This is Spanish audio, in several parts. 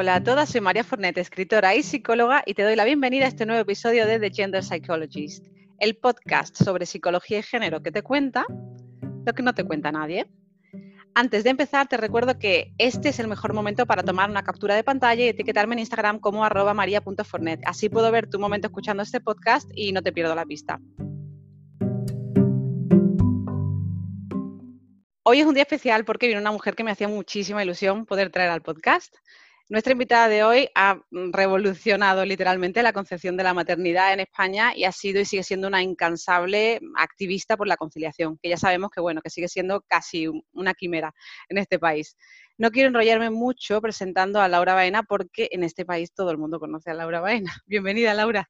Hola a todas, soy María Fornet, escritora y psicóloga, y te doy la bienvenida a este nuevo episodio de The Gender Psychologist, el podcast sobre psicología y género que te cuenta lo que no te cuenta nadie. Antes de empezar, te recuerdo que este es el mejor momento para tomar una captura de pantalla y etiquetarme en Instagram como arroba maria.fornet. Así puedo ver tu momento escuchando este podcast y no te pierdo la pista. Hoy es un día especial porque viene una mujer que me hacía muchísima ilusión poder traer al podcast. Nuestra invitada de hoy ha revolucionado literalmente la concepción de la maternidad en España y ha sido y sigue siendo una incansable activista por la conciliación, que ya sabemos que bueno, que sigue siendo casi una quimera en este país. No quiero enrollarme mucho presentando a Laura Baena porque en este país todo el mundo conoce a Laura Baena. Bienvenida, Laura.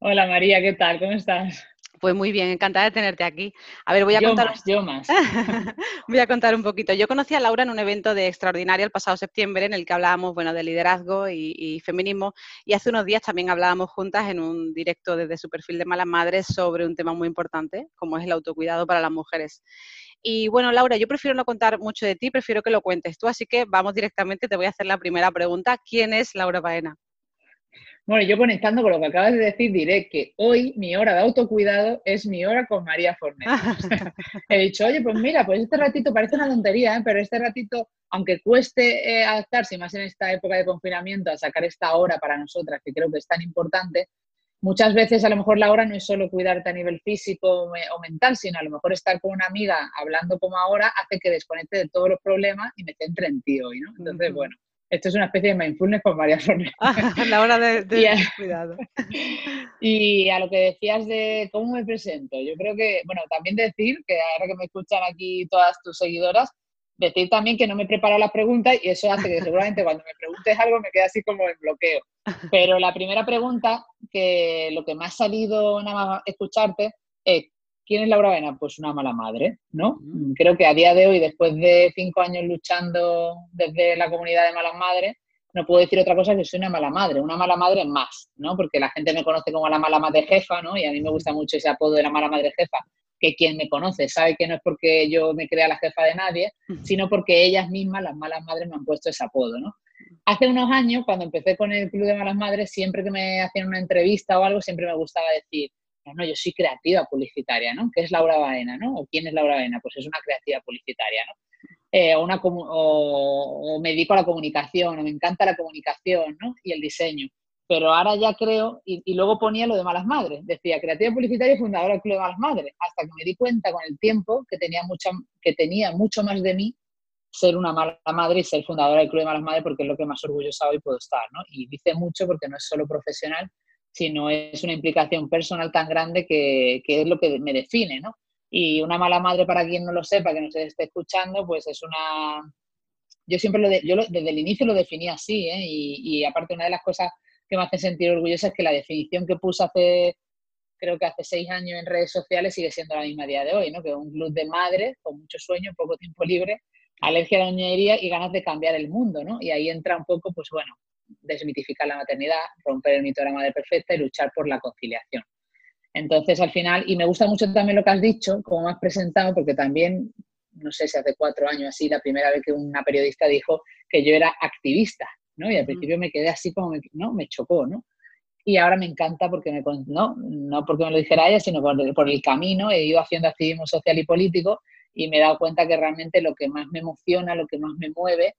Hola María, ¿qué tal? ¿Cómo estás? Pues muy bien, encantada de tenerte aquí. A ver, voy a contar. yo más. voy a contar un poquito. Yo conocí a Laura en un evento de Extraordinaria el pasado septiembre en el que hablábamos, bueno, de liderazgo y, feminismo. Y hace unos días también hablábamos juntas en un directo desde su perfil de Malas Madres sobre un tema muy importante, como es el autocuidado para las mujeres. Y bueno, Laura, yo prefiero no contar mucho de ti, prefiero que lo cuentes tú, así que vamos directamente, te voy a hacer la primera pregunta. ¿Quién es Laura Baena? Bueno, yo conectando con lo que acabas de decir, diré que hoy mi hora de autocuidado es mi hora con María Fornet. He dicho, oye, pues mira, pues este ratito parece una tontería, ¿eh? pero este ratito, aunque cueste eh, adaptarse, más en esta época de confinamiento, a sacar esta hora para nosotras, que creo que es tan importante, muchas veces a lo mejor la hora no es solo cuidarte a nivel físico o mental, sino a lo mejor estar con una amiga hablando como ahora hace que desconecte de todos los problemas y me centre en ti hoy, ¿no? Entonces, bueno esto es una especie de mindfulness con varias formas. a la hora de, cuidado. Y a lo que decías de cómo me presento, yo creo que, bueno, también decir que ahora que me escuchan aquí todas tus seguidoras, decir también que no me he preparado las preguntas y eso hace que seguramente cuando me preguntes algo me quede así como en bloqueo. Pero la primera pregunta, que lo que me ha salido nada más escucharte, es ¿Quién es Laura Vena? Pues una mala madre, ¿no? Creo que a día de hoy, después de cinco años luchando desde la comunidad de malas madres, no puedo decir otra cosa que soy una mala madre, una mala madre más, ¿no? Porque la gente me conoce como la mala madre jefa, ¿no? Y a mí me gusta mucho ese apodo de la mala madre jefa, que quien me conoce sabe que no es porque yo me crea la jefa de nadie, sino porque ellas mismas, las malas madres, me han puesto ese apodo, ¿no? Hace unos años, cuando empecé con el Club de Malas Madres, siempre que me hacían una entrevista o algo, siempre me gustaba decir, no, yo soy creativa publicitaria, ¿no? ¿Qué es Laura Baena, no? ¿O quién es Laura Baena? Pues es una creativa publicitaria, ¿no? Eh, una, o, me dedico a la comunicación, o me encanta la comunicación, ¿no? Y el diseño. Pero ahora ya creo, y, luego ponía lo de Malas Madres, decía creativa publicitaria y fundadora del Club de Malas Madres, hasta que me di cuenta con el tiempo que tenía, mucha, que tenía mucho más de mí ser una mala madre y ser fundadora del Club de Malas Madres porque es lo que más orgullosa hoy puedo estar, ¿no? Y dice mucho porque no es solo profesional, sino es una implicación personal tan grande que, es lo que me define, ¿no? Y una mala madre, para quien no lo sepa, que no se esté escuchando, pues es una... Yo siempre lo, yo desde el inicio lo definí así, ¿eh? Y, aparte una de las cosas que me hace sentir orgullosa es que la definición que puse hace, creo que hace seis años en redes sociales sigue siendo la misma día de hoy, ¿no? Que un club de madres con mucho sueño, poco tiempo libre, alergia a la niñería y ganas de cambiar el mundo, ¿no? Y ahí entra un poco, pues bueno, desmitificar la maternidad, romper el mito de la madre perfecta y luchar por la conciliación. Entonces, al final, y me gusta mucho también lo que has dicho, como has presentado, porque también, no sé si hace cuatro años así, la primera vez que una periodista dijo que yo era activista, ¿no? Y al principio me quedé así como, ¿no? Me chocó, ¿no? Y ahora me encanta porque me, no, no porque me lo dijera ella, sino por, por el camino he ido haciendo activismo social y político y me he dado cuenta que realmente lo que más me emociona, lo que más me mueve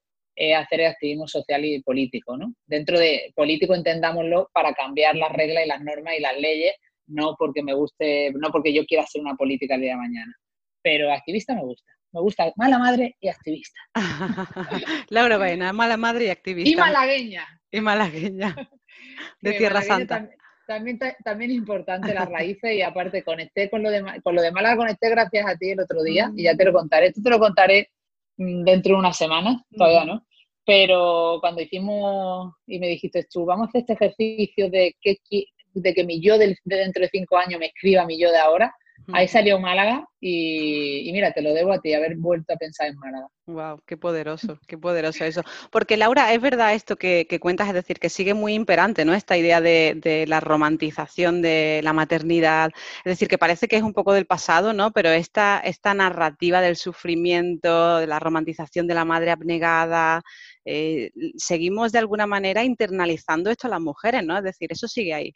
hacer el activismo social y político. ¿no? Dentro de político entendámoslo para cambiar las reglas y las normas y las leyes, no porque me guste, no porque yo quiera hacer una política el día de mañana. Pero activista me gusta. Me gusta mala madre y activista. Laura Baena, mala madre y activista. Y malagueña. Y malagueña. De Tierra Santa. También, también, es importante las raíces y aparte conecté con lo de, con lo de Málaga, conecté gracias a ti el otro día y ya te lo contaré. Esto te lo contaré Mm, dentro de una semana, todavía no. Pero cuando hicimos y me dijiste tú, vamos a hacer este ejercicio de que, de que mi yo de dentro de cinco años me escriba mi yo de ahora, Ahí salió Málaga y, mira, te lo debo a ti, haber vuelto a pensar en Málaga. Wow, qué poderoso, qué poderoso eso. Porque Laura, es verdad esto que, cuentas, es decir, que sigue muy imperante, ¿no? Esta idea de, la romantización de la maternidad, es decir, que parece que es un poco del pasado, ¿no? Pero esta, esta narrativa del sufrimiento, de la romantización de la madre abnegada, eh, seguimos de alguna manera internalizando esto a las mujeres, ¿no? Es decir, eso sigue ahí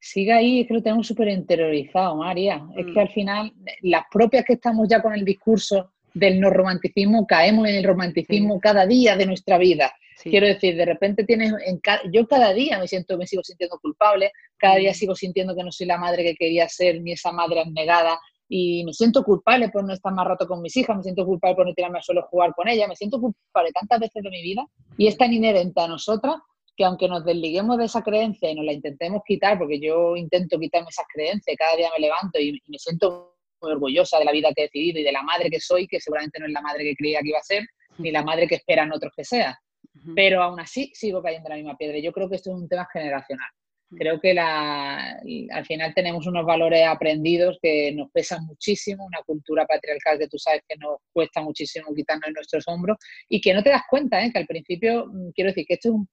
sigue ahí, es que lo tenemos súper interiorizado, María. Es que mm. al final, las propias que estamos ya con el discurso del no romanticismo, caemos en el romanticismo cada día de nuestra vida. Quiero decir, de repente tienes, yo cada día me siento, me sigo sintiendo culpable, cada día mm. sigo sintiendo que no soy la madre que quería ser, ni esa madre abnegada, y me siento culpable por no estar más rato con mis hijas, me siento culpable por no tirarme a suelo jugar con ellas, me siento culpable tantas veces de mi vida, y es tan inherente a nosotras que aunque nos desliguemos de esa creencia y nos la intentemos quitar, porque yo intento quitarme esas creencias, cada día me levanto y, me siento muy orgullosa de la vida que he decidido y de la madre que soy, que seguramente no es la madre que creía que iba a ser, ni la madre que esperan otros que sea. Pero aún así sigo cayendo en la misma piedra. Yo creo que esto es un tema generacional. Creo que la, al final tenemos unos valores aprendidos que nos pesan muchísimo, una cultura patriarcal que tú sabes que nos cuesta muchísimo quitarnos en nuestros hombros y que no te das cuenta, ¿eh? que al principio, mm, quiero decir, que esto es un,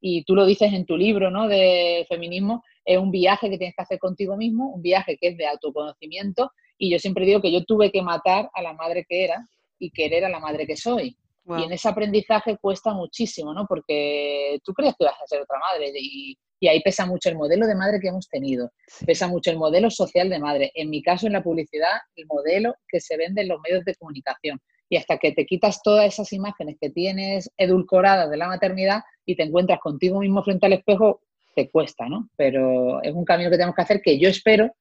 y tú lo dices en tu libro ¿no? de feminismo, es un viaje que tienes que hacer contigo mismo, un viaje que es de autoconocimiento, y yo siempre digo que yo tuve que matar a la madre que era y querer a la madre que soy. Y en ese aprendizaje cuesta muchísimo, ¿no? Porque tú crees que vas a ser otra madre y, y ahí pesa mucho el modelo de madre que hemos tenido, pesa mucho el modelo social de madre. En mi caso, en la publicidad, el modelo que se vende en los medios de comunicación y hasta que te quitas todas esas imágenes que tienes edulcoradas de la maternidad y te encuentras contigo mismo frente al espejo, te cuesta, ¿no? Pero es un camino que tenemos que hacer que yo espero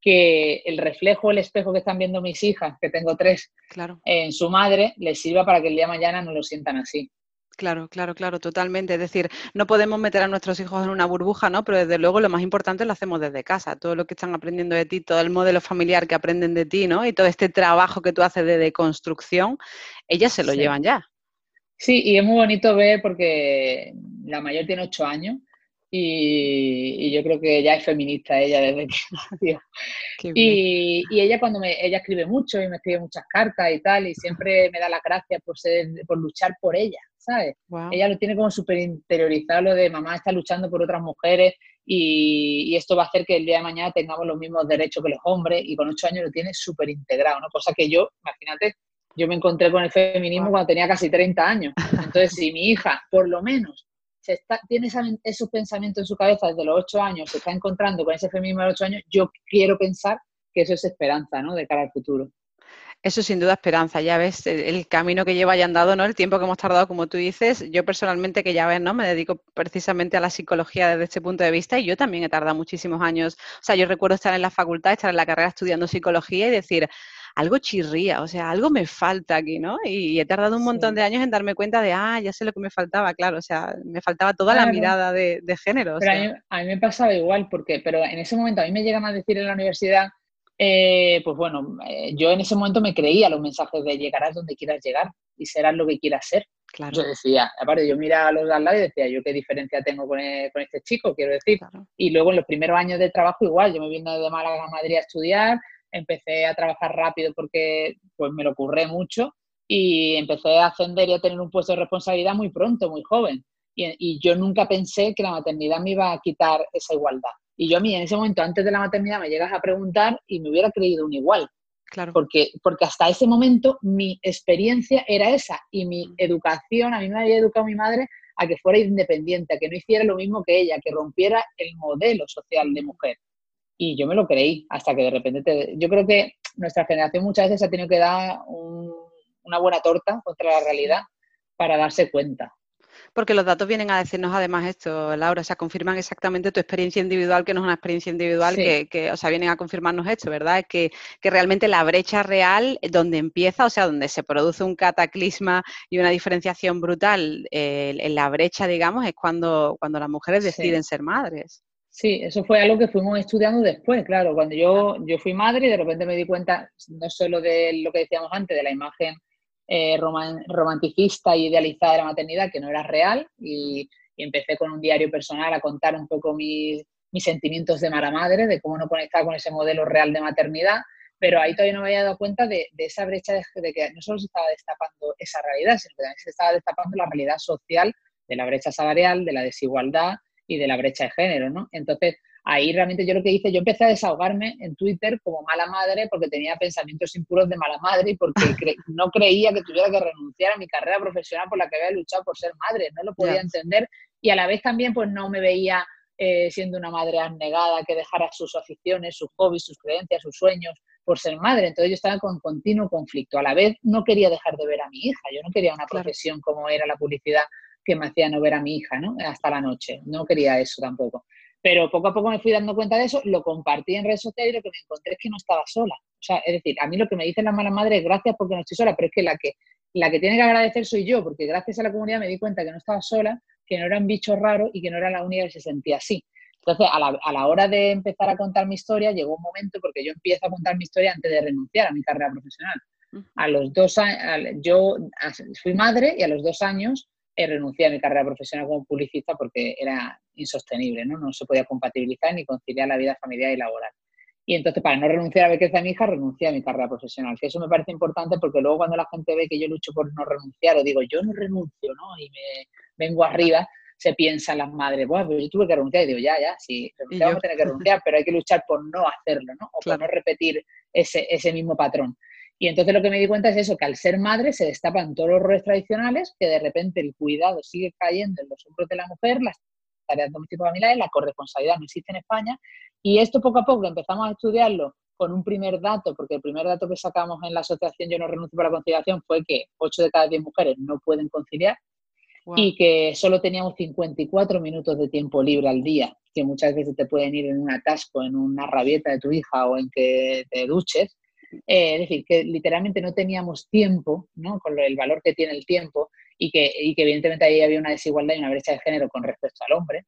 que el reflejo, el espejo que están viendo mis hijas, que tengo tres, claro. en su madre, les sirva para que el día de mañana no lo sientan así. Claro, claro, claro, totalmente. Es decir, no podemos meter a nuestros hijos en una burbuja, ¿no? Pero desde luego lo más importante lo hacemos desde casa. Todo lo que están aprendiendo de ti, todo el modelo familiar que aprenden de ti, ¿no? Y todo este trabajo que tú haces de deconstrucción, ellas se lo llevan ya. Sí, y es muy bonito ver porque la mayor tiene ocho años y, yo creo que ya es feminista ella desde que nació. Y, y, ella cuando me, ella escribe mucho y me escribe muchas cartas y tal, y siempre me da las gracias por ser, por luchar por ella, ¿sabes? Ella lo tiene como súper interiorizado lo de mamá está luchando por otras mujeres y, y, esto va a hacer que el día de mañana tengamos los mismos derechos que los hombres y con ocho años lo tiene súper integrado, ¿no? Cosa que yo, imagínate, yo me encontré con el feminismo cuando tenía casi 30 años. Entonces, si mi hija, por lo menos, se está, tiene esos pensamientos en su cabeza desde los ocho años, se está encontrando con ese feminismo de los ocho años, yo quiero pensar que eso es esperanza, ¿no? De cara al futuro. Eso sin duda esperanza, ya ves el camino que lleva ya andado, ¿no? El tiempo que hemos tardado, como tú dices. Yo personalmente, que ya ves, ¿no? Me dedico precisamente a la psicología desde este punto de vista y yo también he tardado muchísimos años. O sea, yo recuerdo estar en la facultad, estar en la carrera estudiando psicología y decir, algo chirría, o sea, algo me falta aquí, ¿no? Y he tardado un montón de años en darme cuenta de, ah, ya sé lo que me faltaba, claro, o sea, me faltaba toda la mirada de, género. Pero a, mí, me pasaba igual, porque, pero en ese momento a mí me llegan a decir en la universidad, eh, pues bueno, eh, yo en ese momento me creía los mensajes de llegarás donde quieras llegar y serás lo que quieras ser. Claro. Yo decía, aparte, yo miraba a los de al lado y decía, yo qué diferencia tengo con, e, este chico, quiero decir. Y luego en los primeros años de trabajo igual, yo me vine de Málaga a Madrid a estudiar, empecé a trabajar rápido porque pues me lo ocurré mucho y empecé a ascender y a tener un puesto de responsabilidad muy pronto, muy joven. Y, yo nunca pensé que la maternidad me iba a quitar esa igualdad. Y yo a mí en ese momento, antes de la maternidad, me llegas a preguntar y me hubiera creído un igual. Claro. Porque, porque hasta ese momento mi experiencia era esa y mi educación, a mí me había educado mi madre a que fuera independiente, a que no hiciera lo mismo que ella, que rompiera el modelo social de mujer. Y yo me lo creí, hasta que de repente te... Yo creo que nuestra generación muchas veces ha tenido que dar una buena torta contra la realidad para darse cuenta. Porque los datos vienen a decirnos además esto, Laura, o sea, confirman exactamente tu experiencia individual, que no es una experiencia individual, que, o sea, vienen a confirmarnos esto, ¿verdad? Que, que realmente la brecha real, donde empieza, o sea, donde se produce un cataclisma y una diferenciación brutal eh, en la brecha, digamos, es cuando, cuando las mujeres deciden ser madres. Sí, eso fue algo que fuimos estudiando después, claro. Cuando yo, yo fui madre y de repente me di cuenta no solo de lo que decíamos antes, de la imagen eh, romanticista y idealizada de la maternidad, que no era real, y, empecé con un diario personal a contar un poco mis, sentimientos de mala madre, de cómo no conectar con ese modelo real de maternidad, pero ahí todavía no me había dado cuenta de, esa brecha de, que no solo se estaba destapando esa realidad, sino que también se estaba destapando la realidad social de la brecha salarial, de la desigualdad y de la brecha de género, ¿no? Entonces, ahí realmente yo lo que hice, yo empecé a desahogarme en Twitter como mala madre porque tenía pensamientos impuros de mala madre y porque no creía que tuviera que renunciar a mi carrera profesional por la que había luchado por ser madre, no lo podía entender y a la vez también pues no me veía eh, siendo una madre abnegada que dejara sus aficiones, sus hobbies, sus creencias, sus sueños por ser madre. Entonces yo estaba con continuo conflicto. A la vez no quería dejar de ver a mi hija, yo no quería una profesión como era la publicidad que me hacía no ver a mi hija, ¿no? Hasta la noche. No quería eso tampoco. Pero poco a poco me fui dando cuenta de eso, lo compartí en redes sociales y lo que me encontré es que no estaba sola. O sea, es decir, a mí lo que me dicen las malas madres es gracias porque no estoy sola, pero es que la que, la que tiene que agradecer soy yo, porque gracias a la comunidad me di cuenta que no estaba sola, que no era un bicho raro y que no era la única que se sentía así. Entonces, a la, a la, hora de empezar a contar mi historia, llegó un momento, porque yo empiezo a contar mi historia antes de renunciar a mi carrera profesional. A los dos años, yo fui madre y a los dos años renuncié a mi carrera profesional como publicista porque era insostenible, ¿no? No se podía compatibilizar ni conciliar la vida familiar y laboral. Y entonces, para no renunciar a ver a mi hija, renuncié a mi carrera profesional. Que eso me parece importante porque luego cuando la gente ve que yo lucho por no renunciar o digo, yo no renuncio, ¿no? Y me vengo arriba, se piensa las madres, bueno, pues yo tuve que renunciar. Y digo, ya, ya, sí, vamos a tener que renunciar, pero hay que luchar por no hacerlo, ¿no? O por no repetir ese, ese mismo patrón. Y entonces lo que me di cuenta es eso, que al ser madre se destapan todos los roles tradicionales, que de repente el cuidado sigue cayendo en los hombros de la mujer, las tareas domésticas familiares, la corresponsabilidad no existe en España. Y esto poco a poco empezamos a estudiarlo con un primer dato, porque el primer dato que sacamos en la asociación Yo no renuncio para la conciliación fue que 8 de cada 10 mujeres no pueden conciliar y que solo teníamos 54 minutos de tiempo libre al día, que muchas veces te pueden ir en un atasco, en una rabieta de tu hija o en que te duches eh, es decir, que literalmente no teníamos tiempo, ¿no? con el valor que tiene el tiempo, y que, y que evidentemente ahí había una desigualdad y una brecha de género con respecto al hombre,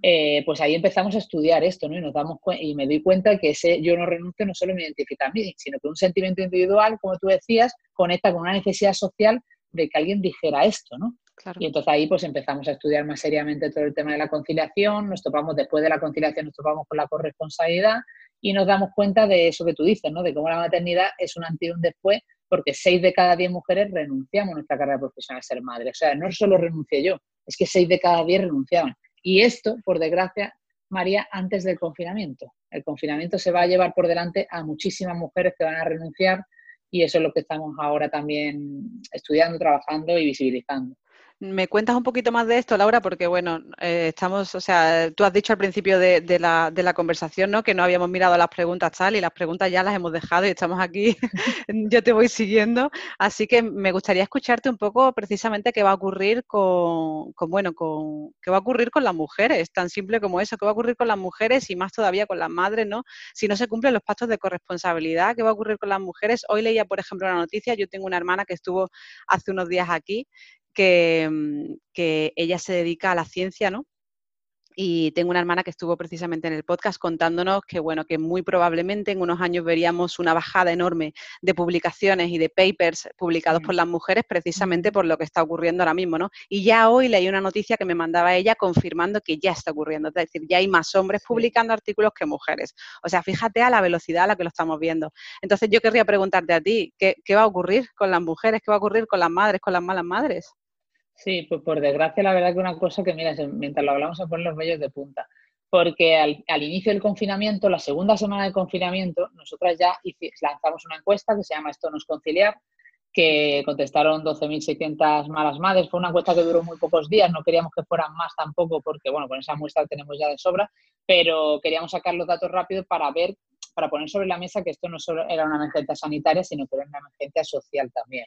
eh, pues ahí empezamos a estudiar esto, ¿no? Y nos damos y me doy cuenta que ese yo no renuncio no solo me identifica a mí, sino que un sentimiento individual, como tú decías, conecta con una necesidad social de que alguien dijera esto, ¿no? Y entonces ahí pues empezamos a estudiar más seriamente todo el tema de la conciliación, nos topamos después de la conciliación, nos topamos con la corresponsabilidad y nos damos cuenta de eso que tú dices, ¿no? De cómo la maternidad es un antes y un después, porque seis de cada diez mujeres renunciamos a nuestra carrera profesional a ser madre. O sea, no solo renuncié yo, es que seis de cada diez renunciaban. Y esto, por desgracia, María, antes del confinamiento. El confinamiento se va a llevar por delante a muchísimas mujeres que van a renunciar y eso es lo que estamos ahora también estudiando, trabajando y visibilizando. ¿Me cuentas un poquito más de esto, Laura? Porque, bueno, eh, estamos, o sea, tú has dicho al principio de, la, conversación, ¿no? Que no habíamos mirado las preguntas tal y las preguntas ya las hemos dejado y estamos aquí, yo te voy siguiendo. Así que me gustaría escucharte un poco precisamente qué va a ocurrir con, con, bueno, con, qué va a ocurrir con las mujeres, tan simple como eso, qué va a ocurrir con las mujeres y más todavía con las madres, ¿no? Si no se cumplen los pactos de corresponsabilidad, qué va a ocurrir con las mujeres. Hoy leía, por ejemplo, una noticia, yo tengo una hermana que estuvo hace unos días aquí que, mm, que ella se dedica a la ciencia, ¿no? y tengo una hermana que estuvo precisamente en el podcast contándonos que bueno que muy probablemente en unos años veríamos una bajada enorme de publicaciones y de papers publicados por las mujeres precisamente por lo que está ocurriendo ahora mismo, ¿no? Y ya hoy leí una noticia que me mandaba ella confirmando que ya está ocurriendo, es decir, ya hay más hombres publicando artículos que mujeres. O sea, fíjate a la velocidad a la que lo estamos viendo. Entonces yo querría preguntarte a ti, ¿qué, qué va a ocurrir con las mujeres? ¿Qué va a ocurrir con las madres, con las malas madres? Sí, pues por desgracia, la verdad que una cosa que, mira, mientras lo hablamos se ponen los vellos de punta. Porque al, inicio del confinamiento, la segunda semana del confinamiento, nosotras ya lanzamos una encuesta que se llama Esto no es conciliar, que contestaron 12.600 malas madres. Fue una encuesta que duró muy pocos días, no queríamos que fueran más tampoco, porque, bueno, con esa muestra tenemos ya de sobra, pero queríamos sacar los datos rápidos para ver, para poner sobre la mesa que esto no solo era una emergencia sanitaria, sino que era una emergencia social también.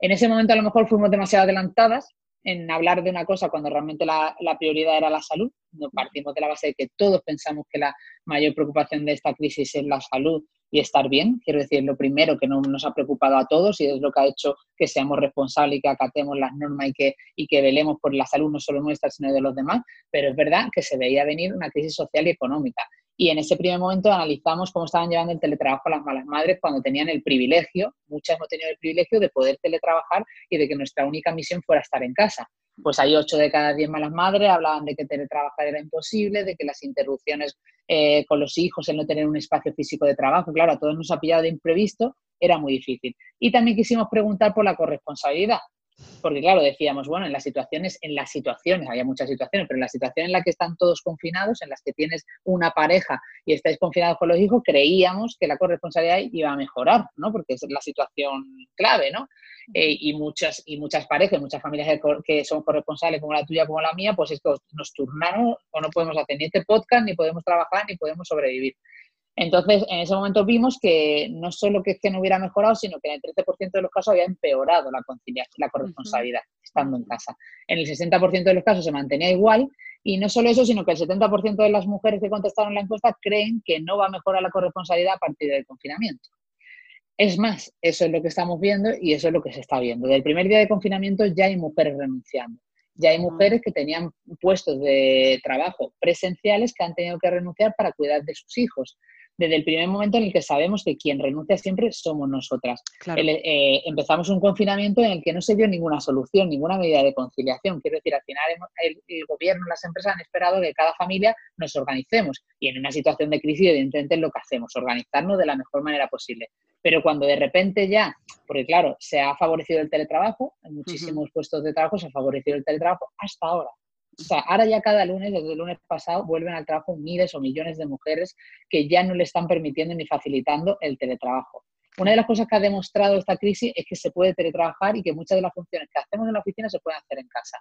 En ese momento a lo mejor fuimos demasiado adelantadas en hablar de una cosa cuando realmente la, prioridad era la salud. Nos partimos de la base de que todos pensamos que la mayor preocupación de esta crisis es la salud y estar bien. Quiero decir, lo primero que no nos ha preocupado a todos y es lo que ha hecho que seamos responsables y que acatemos las normas y que, y que velemos por la salud no solo nuestra, sino de los demás. Pero es verdad que se veía venir una crisis social y económica. Y en ese primer momento analizamos cómo estaban llevando el teletrabajo las malas madres cuando tenían el privilegio, muchas hemos tenido el privilegio de poder teletrabajar y de que nuestra única misión fuera estar en casa. pues hay 8 de cada 10 malas madres hablaban de que teletrabajar era imposible, de que las interrupciones eh, con los hijos, el no tener un espacio físico de trabajo, claro, a todos nos ha pillado de imprevisto, era muy difícil. Y también quisimos preguntar por la corresponsabilidad, porque claro, decíamos, bueno, en las situaciones, en las situaciones, había muchas situaciones, pero en la situación en la que están todos confinados, en las que tienes una pareja y estáis confinados con los hijos, creíamos que la corresponsabilidad iba a mejorar, ¿no? Porque es la situación clave, ¿no? Eh, y, muchas, y muchas parejas, muchas familias que, son corresponsables, como la tuya, como la mía, pues esto nos turnaron o no podemos hacer ni este podcast, ni podemos trabajar, ni podemos sobrevivir. Entonces, en ese momento vimos que no solo que, que no hubiera mejorado, sino que en el 13% de los casos había empeorado la conciliación, la corresponsabilidad, estando en casa. En el 60% de los casos se mantenía igual y no solo eso, sino que el 70% de las mujeres que contestaron la encuesta creen que no va a mejorar la corresponsabilidad a partir del confinamiento. Es más, eso es lo que estamos viendo y eso es lo que se está viendo. Del primer día de confinamiento ya hay mujeres renunciando. Ya hay mujeres que tenían puestos de trabajo presenciales que han tenido que renunciar para cuidar de sus hijos desde el primer momento en el que sabemos que quien renuncia siempre somos nosotras. Eh, empezamos un confinamiento en el que no se dio ninguna solución, ninguna medida de conciliación. Quiero decir, al final el, el gobierno, las empresas han esperado que cada familia nos organicemos y en una situación de crisis evidentemente es lo que hacemos, organizarnos de la mejor manera posible. Pero cuando de repente ya, porque claro, se ha favorecido el teletrabajo, en muchísimos puestos de trabajo se ha favorecido el teletrabajo hasta ahora. O sea, ahora ya cada lunes, desde el lunes pasado, vuelven al trabajo miles o millones de mujeres que ya no le están permitiendo ni facilitando el teletrabajo. Una de las cosas que ha demostrado esta crisis es que se puede teletrabajar y que muchas de las funciones que hacemos en la oficina se pueden hacer en casa.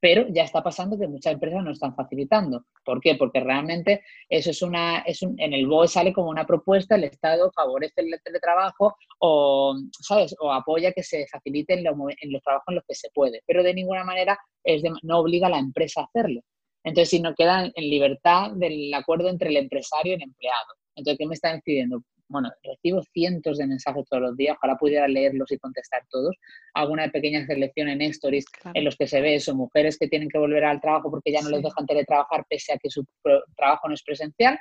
Pero ya está pasando que muchas empresas no están facilitando. ¿Por qué? Porque realmente eso es una, es un, en el BOE sale como una propuesta, el Estado favorece el teletrabajo o, ¿sabes? o apoya que se facilite en los, en los trabajos en los que se puede. Pero de ninguna manera es no obliga a la empresa a hacerlo. Entonces, si no quedan en libertad del acuerdo entre el empresario y el empleado. Entonces, ¿qué me están pidiendo? Bueno, recibo cientos de mensajes todos los días, ojalá pudiera leerlos y contestar todos. Alguna pequeña selección en stories en los que se ve eso, mujeres que tienen que volver al trabajo porque ya no les dejan teletrabajar pese a que su trabajo no es presencial.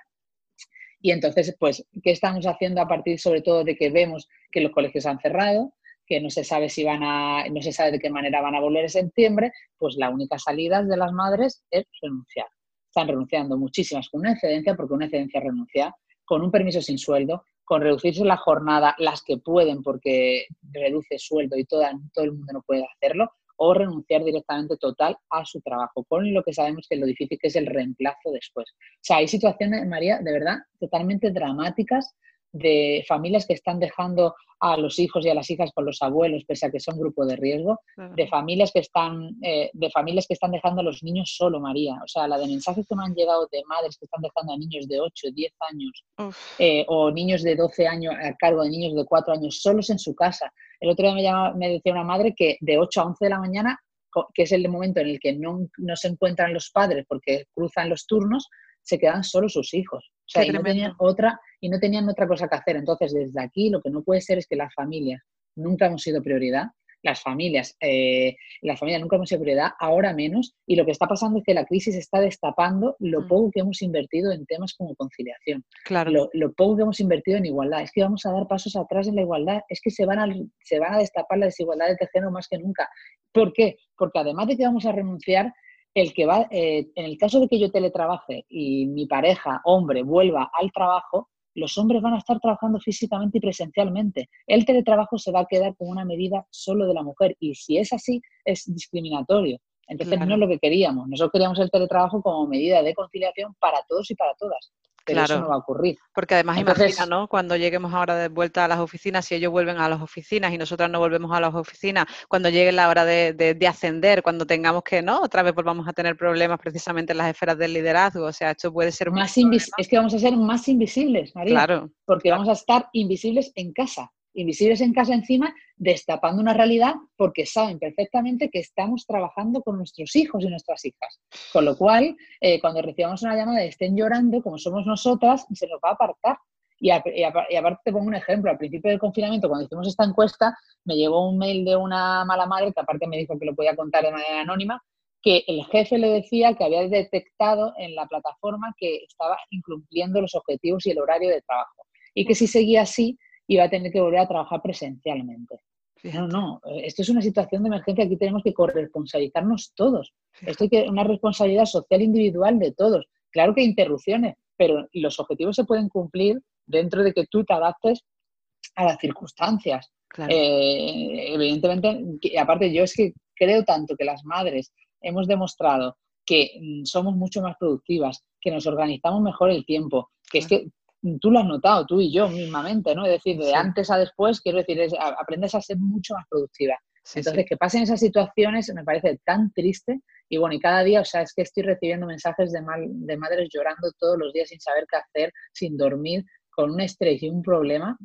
Y entonces, pues, ¿qué estamos haciendo a partir sobre todo de que vemos que los colegios han cerrado? que no se sabe si van a, no se sabe de qué manera van a volver en septiembre, pues la única salida de las madres es renunciar. Están renunciando muchísimas con una excedencia, porque una excedencia renuncia, con un permiso sin sueldo, con reducirse la jornada, las que pueden porque reduce sueldo y todo el mundo no puede hacerlo, o renunciar directamente total a su trabajo, con lo que sabemos que lo difícil que es el reemplazo después. O sea, hay situaciones, María, de verdad, totalmente dramáticas de familias que están dejando a los hijos y a las hijas con los abuelos, pese a que son grupo de riesgo, de familias que están, eh, de familias que están dejando a los niños solo, María. O sea, la de mensajes que me han llegado de madres que están dejando a niños de 8, 10 años eh, o niños de 12 años a cargo de niños de 4 años solos en su casa. El otro día me, llama, me decía una madre que de 8 a 11 de la mañana, que es el momento en el que no, no se encuentran los padres porque cruzan los turnos, se quedan solos sus hijos. Sea, y no, tenían otra, y no tenían otra cosa que hacer. Entonces, desde aquí lo que no puede ser es que las familias nunca hemos sido prioridad, las familias, eh, las familias nunca hemos sido prioridad, ahora menos, y lo que está pasando es que la crisis está destapando lo mm. poco que hemos invertido en temas como conciliación, claro. lo, lo, poco que hemos invertido en igualdad. Es que vamos a dar pasos atrás en la igualdad, es que se van a, se van a destapar las desigualdades de género más que nunca. ¿Por qué? Porque además de que vamos a renunciar el que va, eh, en el caso de que yo teletrabaje y mi pareja, hombre, vuelva al trabajo, los hombres van a estar trabajando físicamente y presencialmente. El teletrabajo se va a quedar como una medida solo de la mujer y si es así, es discriminatorio. Entonces no es lo que queríamos. Nosotros queríamos el teletrabajo como medida de conciliación para todos y para todas pero eso no va a ocurrir. Porque además imagina, ¿no? Cuando lleguemos ahora de vuelta a las oficinas, si ellos vuelven a las oficinas y nosotras no volvemos a las oficinas, cuando llegue la hora de, ascender, cuando tengamos que, ¿no? Otra vez volvamos a tener problemas precisamente en las esferas del liderazgo. O sea, esto puede ser más Es que vamos a ser más invisibles, María. Claro. Porque vamos a estar invisibles en casa invisibles en casa encima, destapando una realidad porque saben perfectamente que estamos trabajando con nuestros hijos y nuestras hijas. Con lo cual, eh, cuando recibamos una llamada y estén llorando, como somos nosotras, se nos va a apartar. Y, aparte te pongo un ejemplo, al principio del confinamiento, cuando hicimos esta encuesta, me llegó un mail de una mala madre, que aparte me dijo que lo podía contar de manera anónima, que el jefe le decía que había detectado en la plataforma que estaba incumpliendo los objetivos y el horario de trabajo. Y que si seguía así, y va a tener que volver a trabajar presencialmente. No, no, esto es una situación de emergencia, aquí tenemos que corresponsabilizarnos todos. Esto es una responsabilidad social individual de todos. Claro que hay interrupciones, pero los objetivos se pueden cumplir dentro de que tú te adaptes a las circunstancias. Eh, evidentemente, aparte yo es que creo tanto que las madres hemos demostrado que mm, somos mucho más productivas, que nos organizamos mejor el tiempo, que es que tú lo has notado, tú y yo mismamente, ¿no? Es decir, de antes a después, quiero decir, aprendes a ser mucho más productiva. Entonces, que pasen esas situaciones me parece tan triste y bueno, y cada día, o sea, es que estoy recibiendo mensajes de, mal, de madres llorando todos los días sin saber qué hacer, sin dormir, con un estrés y un problema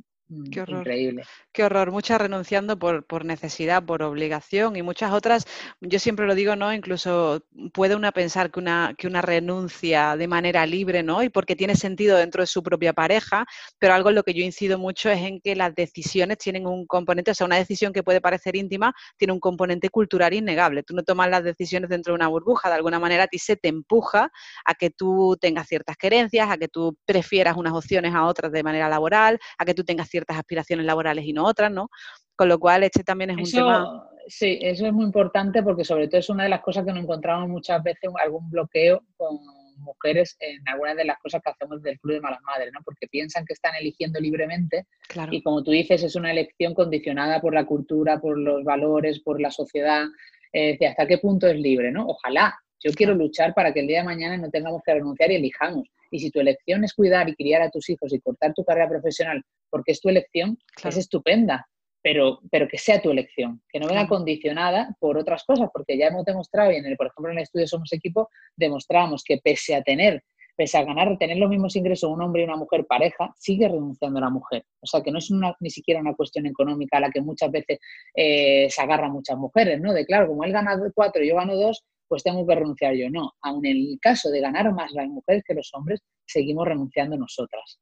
Qué horror. Increíble. Qué horror. Muchas renunciando por, por, necesidad, por obligación y muchas otras, yo siempre lo digo, ¿no? Incluso puede una pensar que una, que una renuncia de manera libre, ¿no? Y porque tiene sentido dentro de su propia pareja, pero algo en lo que yo incido mucho es en que las decisiones tienen un componente, o sea, una decisión que puede parecer íntima tiene un componente cultural innegable. Tú no tomas las decisiones dentro de una burbuja, de alguna manera a ti se te empuja a que tú tengas ciertas querencias, a que tú prefieras unas opciones a otras de manera laboral, a que tú tengas ciertas aspiraciones laborales y no otras, ¿no? Con lo cual, este también es un tema. Sí, eso es muy importante porque sobre todo es una de las cosas que nos encontramos muchas veces algún bloqueo con mujeres en algunas de las cosas que hacemos del Club de Malas Madres, ¿no? Porque piensan que están eligiendo libremente y como tú dices, es una elección condicionada por la cultura, por los valores, por la sociedad. Eh, ¿Hasta qué punto es libre, no? Ojalá. Yo quiero luchar para que el día de mañana no tengamos que renunciar y elijamos. Y si tu elección es cuidar y criar a tus hijos y cortar tu carrera profesional porque es tu elección, es estupenda, pero, pero que sea tu elección, que no venga condicionada por otras cosas, porque ya hemos demostrado, y en el, por ejemplo en el estudio Somos Equipo, demostramos que pese a tener, pese a ganar, tener los mismos ingresos un hombre y una mujer pareja, sigue renunciando a la mujer. O sea, que no es ni siquiera una cuestión económica a la que muchas veces eh, se agarran muchas mujeres, ¿no? De claro, como él gana cuatro y yo gano dos, pues tengo que renunciar yo. No, aun en el caso de ganar más las mujeres que los hombres, seguimos renunciando nosotras.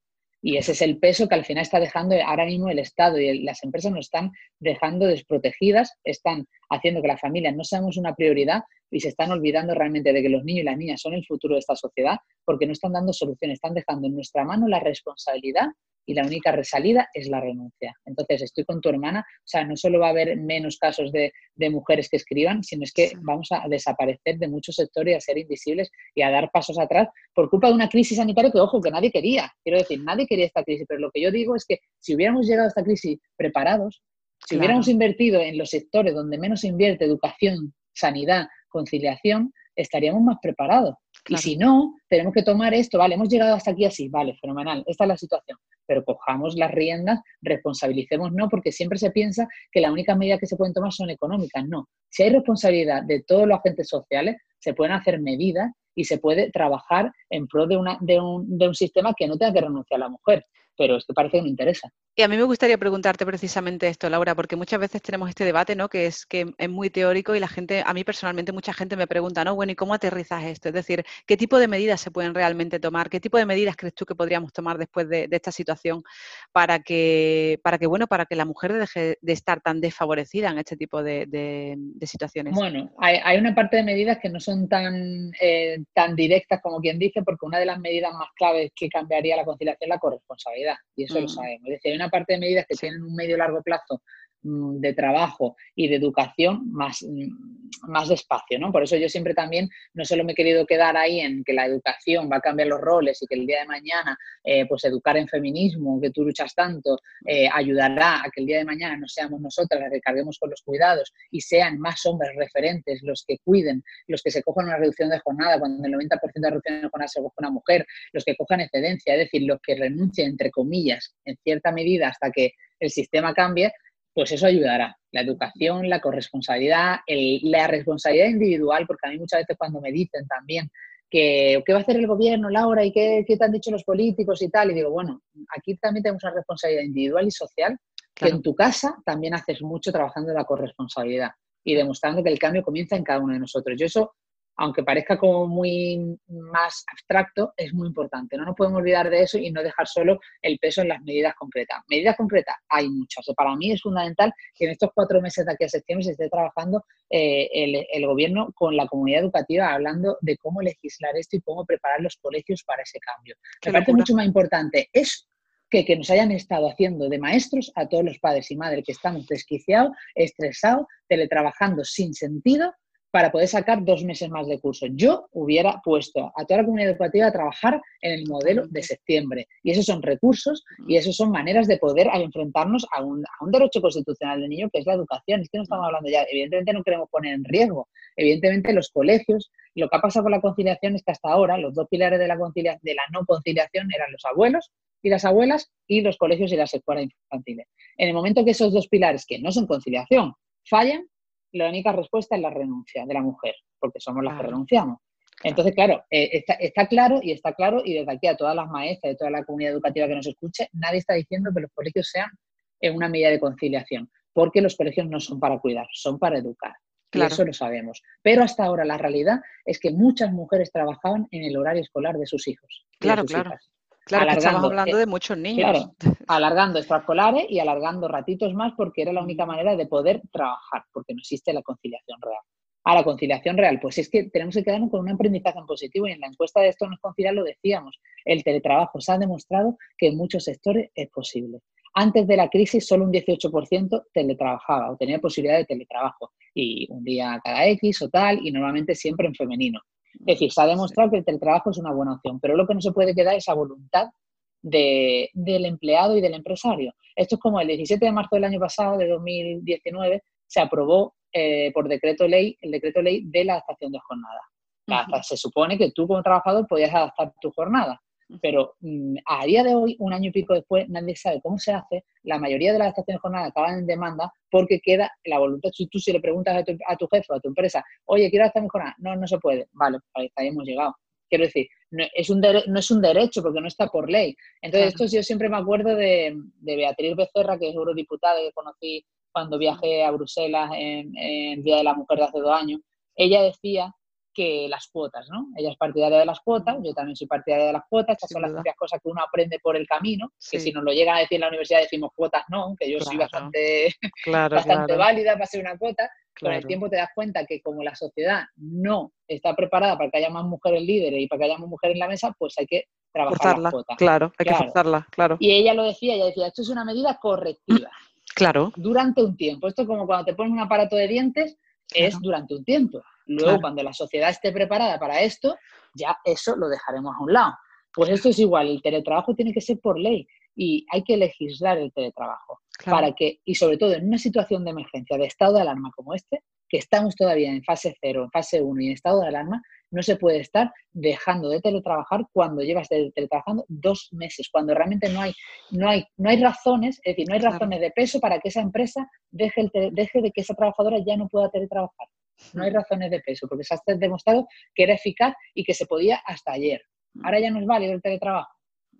Y ese es el peso que al final está dejando ahora mismo el Estado y las empresas nos están dejando desprotegidas, están haciendo que la familia no seamos una prioridad y se están olvidando realmente de que los niños y las niñas son el futuro de esta sociedad porque no están dando soluciones, están dejando en nuestra mano la responsabilidad y la única resalida es la renuncia. Entonces, estoy con tu hermana, o sea, no solo va a haber menos casos de, mujeres que escriban, sino es que vamos a desaparecer de muchos sectores y a ser invisibles y a dar pasos atrás por culpa de una crisis sanitaria que, ojo, que nadie quería. Quiero decir, nadie quería esta crisis, pero lo que yo digo es que si hubiéramos llegado a esta crisis preparados, si hubiéramos invertido en los sectores donde menos se invierte, educación, sanidad, conciliación, estaríamos más preparados. Y si no, tenemos que tomar esto, vale, hemos llegado hasta aquí así, vale, fenomenal, esta es la situación, pero cojamos las riendas, responsabilicemos, no, porque siempre se piensa que las únicas medidas que se pueden tomar son económicas, no. Si hay responsabilidad de todos los agentes sociales, se pueden hacer medidas y se puede trabajar en pro de, una, de, un, de un sistema que no tenga que renunciar a la mujer pero esto parece que no interesa. Y a mí me gustaría preguntarte precisamente esto, Laura, porque muchas veces tenemos este debate, ¿no? Que es que es muy teórico y la gente, a mí personalmente, mucha gente me pregunta, ¿no? Bueno, ¿y cómo aterrizas esto? Es decir, ¿qué tipo de medidas se pueden realmente tomar? ¿Qué tipo de medidas crees tú que podríamos tomar después de, esta situación para que, para que, bueno, para que la mujer deje de estar tan desfavorecida en este tipo de, situaciones? Bueno, hay, una parte de medidas que no son tan, eh, tan directas como quien dice, porque una de las medidas más claves que cambiaría la conciliación es la corresponsabilidad y eso lo mm. sabemos. Es decir, hay una parte de medidas que tienen un medio largo plazo de trabajo y de educación más, mm, más despacio, ¿no? Por eso yo siempre también no solo me he querido quedar ahí en que la educación va a cambiar los roles y que el día de mañana, eh, pues educar en feminismo, que tú luchas tanto, eh, ayudará a que el día de mañana no seamos nosotras las que carguemos con los cuidados y sean más hombres referentes los que cuiden, los que se cojan una reducción de jornada, cuando el 90% de reducción de jornada se coge una mujer, los que cojan excedencia, es decir, los que renuncien, entre comillas, en cierta medida hasta que el sistema cambie, pues eso ayudará. La educación, la corresponsabilidad, la responsabilidad individual, porque a mí muchas veces cuando me dicen también que qué va a hacer el gobierno, Laura, y qué, te han dicho los políticos y tal, y digo, bueno, aquí también tenemos una responsabilidad individual y social, que en tu casa también haces mucho trabajando la corresponsabilidad y demostrando que el cambio comienza en cada uno de nosotros. Yo eso aunque parezca como muy más abstracto, es muy importante. No nos podemos olvidar de eso y no dejar solo el peso en las medidas concretas. Medidas concretas hay muchas. Para mí es fundamental que en estos cuatro meses de aquí a septiembre se esté trabajando eh, el, gobierno con la comunidad educativa hablando de cómo legislar esto y cómo preparar los colegios para ese cambio. Me parece mucho más importante eso que, que nos hayan estado haciendo de maestros a todos los padres y madres que estamos desquiciados, estresados, teletrabajando sin sentido para poder sacar dos meses más de curso. Yo hubiera puesto a toda la comunidad educativa a trabajar en el modelo de septiembre. Y esos son recursos y esos son maneras de poder enfrentarnos a un, a un derecho constitucional del niño, que es la educación. Es que no estamos hablando ya, evidentemente no queremos poner en riesgo. Evidentemente los colegios, lo que ha pasado con la conciliación es que hasta ahora los dos pilares de la, de la no conciliación eran los abuelos y las abuelas y los colegios y las escuelas infantiles. En el momento que esos dos pilares, que no son conciliación, fallan, la única respuesta es la renuncia de la mujer, porque somos las que renunciamos. Entonces, claro, eh, está, claro y está claro, y desde aquí a todas las maestras, de toda la comunidad educativa que nos escuche, nadie está diciendo que los colegios sean en una medida de conciliación, porque los colegios no son para cuidar, son para educar. Y eso lo sabemos. Pero hasta ahora la realidad es que muchas mujeres trabajaban en el horario escolar de sus hijos. Claro, claro. Claro, que estamos hablando de muchos niños. Claro, alargando extraescolares y alargando ratitos más porque era la única manera de poder trabajar, porque no existe la conciliación real. A la conciliación real, pues es que tenemos que quedarnos con un aprendizaje en positivo y en la encuesta de esto nos concilia lo decíamos, el teletrabajo se ha demostrado que en muchos sectores es posible. Antes de la crisis solo un 18% teletrabajaba o tenía posibilidad de teletrabajo y un día cada X o tal y normalmente siempre en femenino. Es decir, se ha demostrado que el teletrabajo es una buena opción, pero lo que no se puede quedar es a voluntad del empleado y del empresario. Esto es como el 17 de marzo del año pasado, de 2019, se aprobó eh, por decreto ley el decreto ley de la adaptación de jornada. Se supone que tú como trabajador podías adaptar tu jornada. Pero mm, a día de hoy, un año y pico después, nadie sabe cómo se hace. La mayoría de las estaciones de jornada acaban en demanda porque queda la voluntad. Si tú si le preguntas a tu, a tu jefe o a tu empresa, oye, quiero mi jornada, no, no se puede. Vale, ahí, ahí hemos llegado. Quiero decir, no es, un no es un derecho porque no está por ley. Entonces, esto yo siempre me acuerdo de, Beatriz Becerra, que es eurodiputada que conocí cuando viajé a Bruselas en, en Día de la Mujer de hace dos años. Ella decía que las cuotas, ¿no? Ella es partidaria de las cuotas, yo también soy partidaria de las cuotas, estas son las propias cosas que uno aprende por el camino, que si nos lo llegan a decir en la universidad decimos cuotas no, que yo soy bastante, bastante válida para ser una cuota, con el tiempo te das cuenta que como la sociedad no está preparada para que haya más mujeres líderes y para que haya más mujeres en la mesa, pues hay que trabajar las cuotas. Claro, hay que forzarla, claro. Y ella lo decía, ella decía, esto es una medida correctiva. Claro. Durante un tiempo. Esto es como cuando te pones un aparato de dientes, es durante un tiempo. Luego, cuando la sociedad esté preparada para esto, ya eso lo dejaremos a un lado. Pues esto es igual, el teletrabajo tiene que ser por ley y hay que legislar el teletrabajo para que, y sobre todo en una situación de emergencia, de estado de alarma como este, que estamos todavía en fase 0, en fase 1 y en estado de alarma, no se puede estar dejando de teletrabajar cuando llevas teletrabajando dos meses, cuando realmente no hay, no hay, no hay razones, es decir, no hay razones de peso para que esa empresa deje, deje de que esa trabajadora ya no pueda teletrabajar. No hay razones de peso, porque se ha demostrado que era eficaz y que se podía hasta ayer. Ahora ya no es válido el teletrabajo.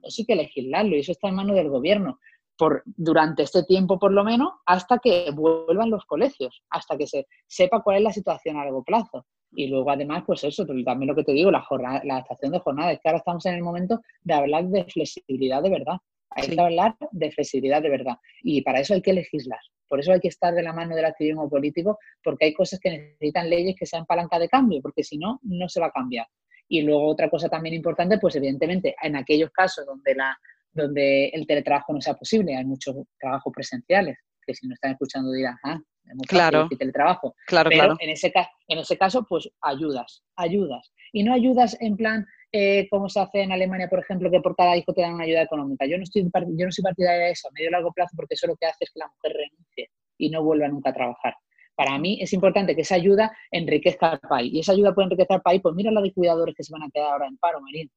Eso hay que legislarlo y eso está en manos del gobierno. Por, durante este tiempo por lo menos hasta que vuelvan los colegios, hasta que se sepa cuál es la situación a largo plazo. Y luego además, pues eso, también lo que te digo, la, jornada, la estación de jornada, es que ahora estamos en el momento de hablar de flexibilidad de verdad. Hay que hablar de flexibilidad de verdad. Y para eso hay que legislar. Por eso hay que estar de la mano del activismo político, porque hay cosas que necesitan leyes que sean palanca de cambio, porque si no, no se va a cambiar. Y luego otra cosa también importante, pues evidentemente, en aquellos casos donde, la, donde el teletrabajo no sea posible, hay muchos trabajos presenciales, que si no están escuchando dirán, ah, claro. teletrabajo. Claro, Pero En, ese, en ese caso, pues ayudas, ayudas. Y no ayudas en plan, eh, como se hace en Alemania, por ejemplo, que por cada hijo te dan una ayuda económica. Yo no, estoy, yo no soy partidaria de eso a medio y largo plazo porque eso lo que hace es que la mujer renuncie y no vuelva nunca a trabajar. Para mí es importante que esa ayuda enriquezca al país. Y esa ayuda puede enriquecer al país, pues mira la de cuidadores que se van a quedar ahora en paro, Marín.